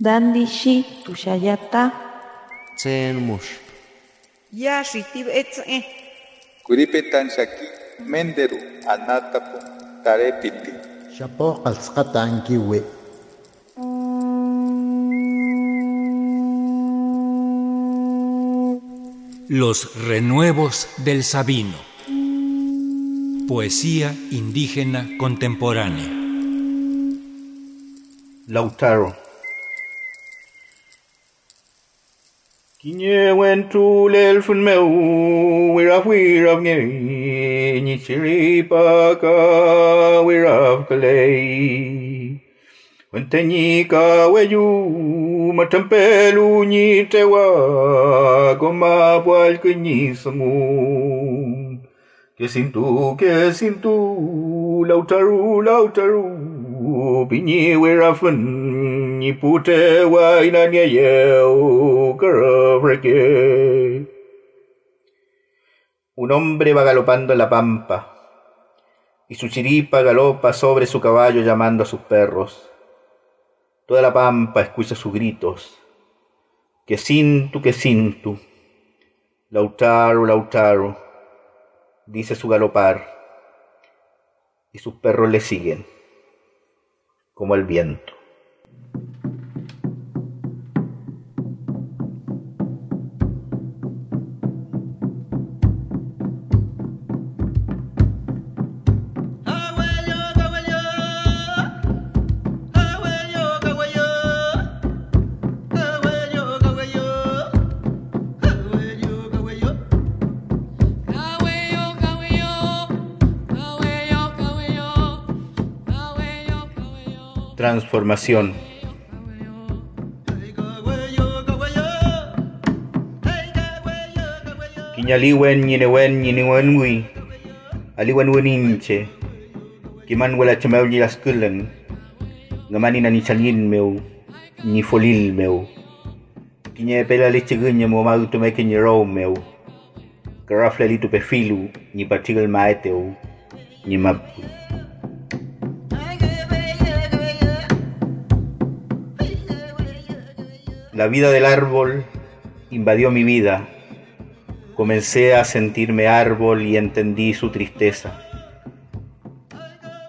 Dandishi tushayata. Tsen mush. Yashi tibetze. Kuripetan shaki menderu anatapu tarepiti. Shapo alskatan kiwe. Los renuevos del Sabino. Poesía indígena contemporánea. Lautaro. Kinye wentu lelfun meu, wiraf wiraf ngeri, nichiri paka wiraf kalei. Wentenyika weyu, matampelu nitewa, goma bual kenyisamu. Kesintu, kesintu, lautaru, lautaru, pinyi wirafun Un hombre va galopando en la pampa, y su chiripa galopa sobre su caballo llamando a sus perros. Toda la pampa escucha sus gritos. Que sin tú, que sin tú. Lautaro, Lautaro, dice su galopar, y sus perros le siguen, como el viento. Transformación. Kiñaliwen ñinewen ñiniwen wi. Aliwen weninche. Kiman wala chamau ni laskulen. Ngamani na ni chalin meu. Ni folil meu. Kiñe pela leche gunya mo mau tu meke ni row meu. Karafle litu pefilu. Ni partigal maeteu. Ni La vida del árbol invadió mi vida. Comencé a sentirme árbol y entendí su tristeza.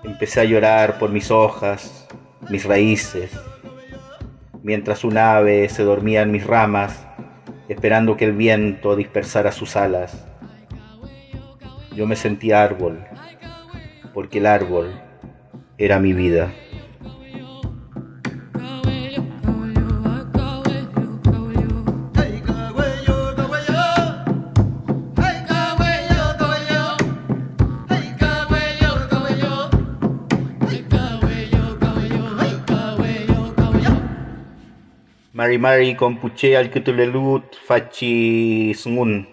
Empecé a llorar por mis hojas, mis raíces, mientras un ave se dormía en mis ramas, esperando que el viento dispersara sus alas. Yo me sentí árbol, porque el árbol era mi vida. Mari Mari Compuche al Kutulelut Fachi Sungun.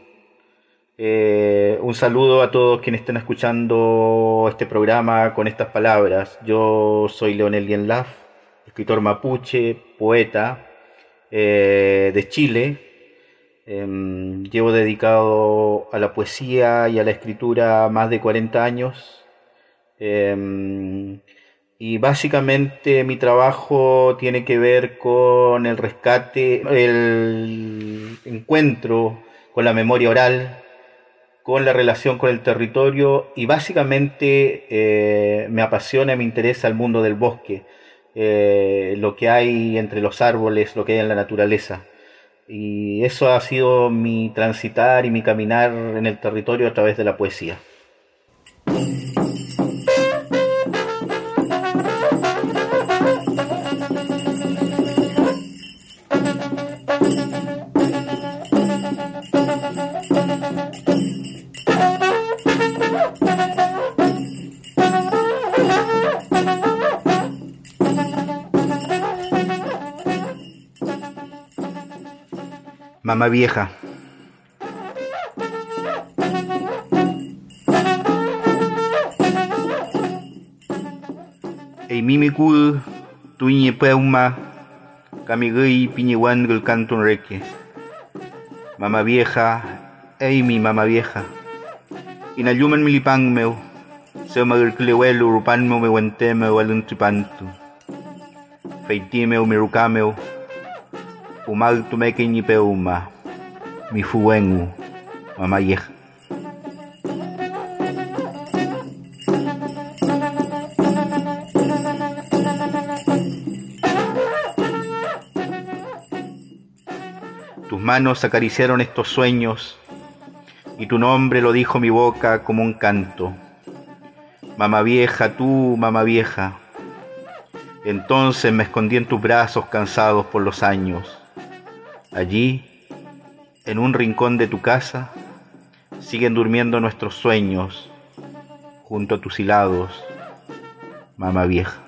Eh, un saludo a todos quienes estén escuchando este programa con estas palabras. Yo soy Leonel Dienlaf, escritor mapuche, poeta eh, de Chile. Em, llevo dedicado a la poesía y a la escritura más de 40 años. Y básicamente mi trabajo tiene que ver con el rescate, el encuentro con la memoria oral, con la relación con el territorio y básicamente eh, me apasiona me interesa el mundo del bosque, eh, lo que hay entre los árboles, lo que hay en la naturaleza. Y eso ha sido mi transitar y mi caminar en el territorio a través de la poesía. Mamá vieja. Ei mimi kul tuñe peuma kamigui piñewan gul cantun reque. Mamá vieja, ei mi mamá vieja. Inayuman milipang meu. Se magul klewel urupan meu me wente meu alun tripantu. Feiti Umal tumeke ni peuma, mi fuengu, mamá vieja. Tus manos acariciaron estos sueños y tu nombre lo dijo mi boca como un canto. Mamá vieja, tú, mamá vieja. Entonces me escondí en tus brazos cansados por los años. Allí, en un rincón de tu casa, siguen durmiendo nuestros sueños junto a tus hilados, mamá vieja.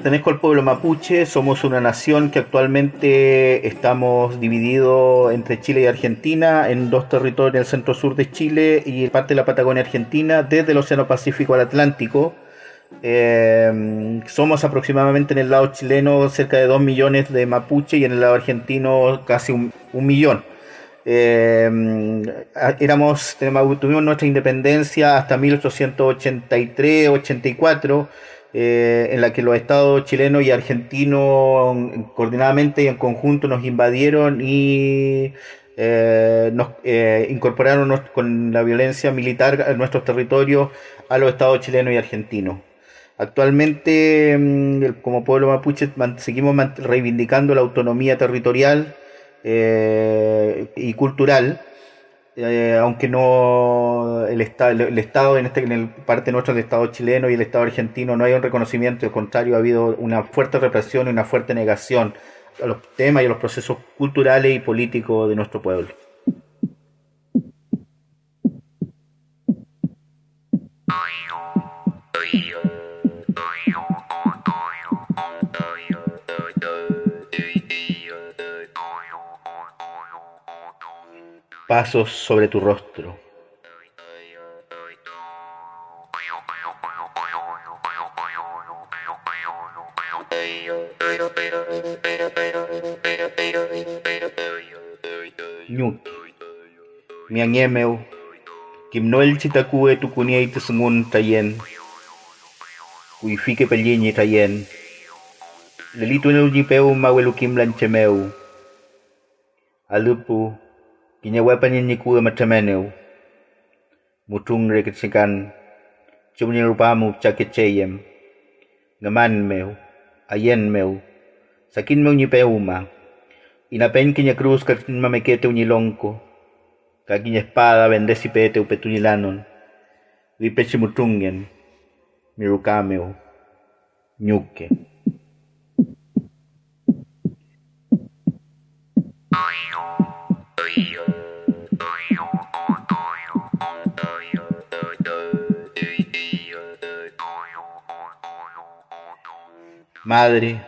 Pertenezco al pueblo mapuche, somos una nación que actualmente estamos divididos entre Chile y Argentina en dos territorios, el centro sur de Chile y parte de la Patagonia Argentina, desde el Océano Pacífico al Atlántico. Eh, somos aproximadamente en el lado chileno cerca de 2 millones de mapuche y en el lado argentino casi un, millón. Eh, éramos, tuvimos nuestra independencia hasta 1883-84 eh, en la que los estados chilenos y argentinos coordinadamente y en conjunto nos invadieron y eh, nos eh, incorporaron con la violencia militar a nuestros territorios a los estados chilenos y argentinos. Actualmente, mm, como pueblo mapuche, seguimos reivindicando la autonomía territorial y cultural eh, aunque no el, estado, el, Estado, en, este, en el parte nuestro del Estado chileno y el Estado argentino, no hay un reconocimiento, al contrario, ha habido una fuerte represión y una fuerte negación a los temas y a los procesos culturales y políticos de nuestro pueblo. pasos sobre tu rostro. Nyut, miangemeu, kimnoel chitakue tukunia itasungun tayen, kuifike pelyenye tayen, lelito neu jipeu mawelukim lanchemeu, alupu, Kinyawapan ni kuwa matameneu. Mutung rekitsikan. Chumni rupamu chakecheyem. Ngaman meu. Ayen meu. Sakin meu peuma. Inapen kinya cruz kakin mamekete unilonko. Kakinya espada bendesi pete upetunilanon. Vipechi mutungen. Mirukameu. Nyuke. Madre,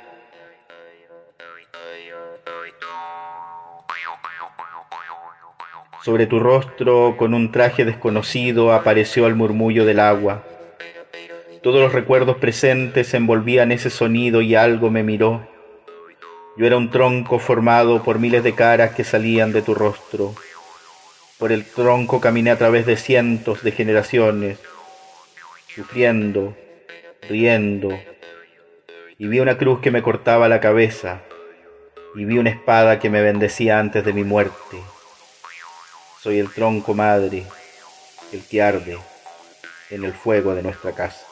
sobre tu rostro con un traje desconocido apareció el murmullo del agua. Todos los recuerdos presentes envolvían ese sonido y algo me miró. Yo era un tronco formado por miles de caras que salían de tu rostro. Por el tronco caminé a través de cientos de generaciones, sufriendo, riendo, y vi una cruz que me cortaba la cabeza, y vi una espada que me bendecía antes de mi muerte. Soy el tronco madre, el que arde en el fuego de nuestra casa.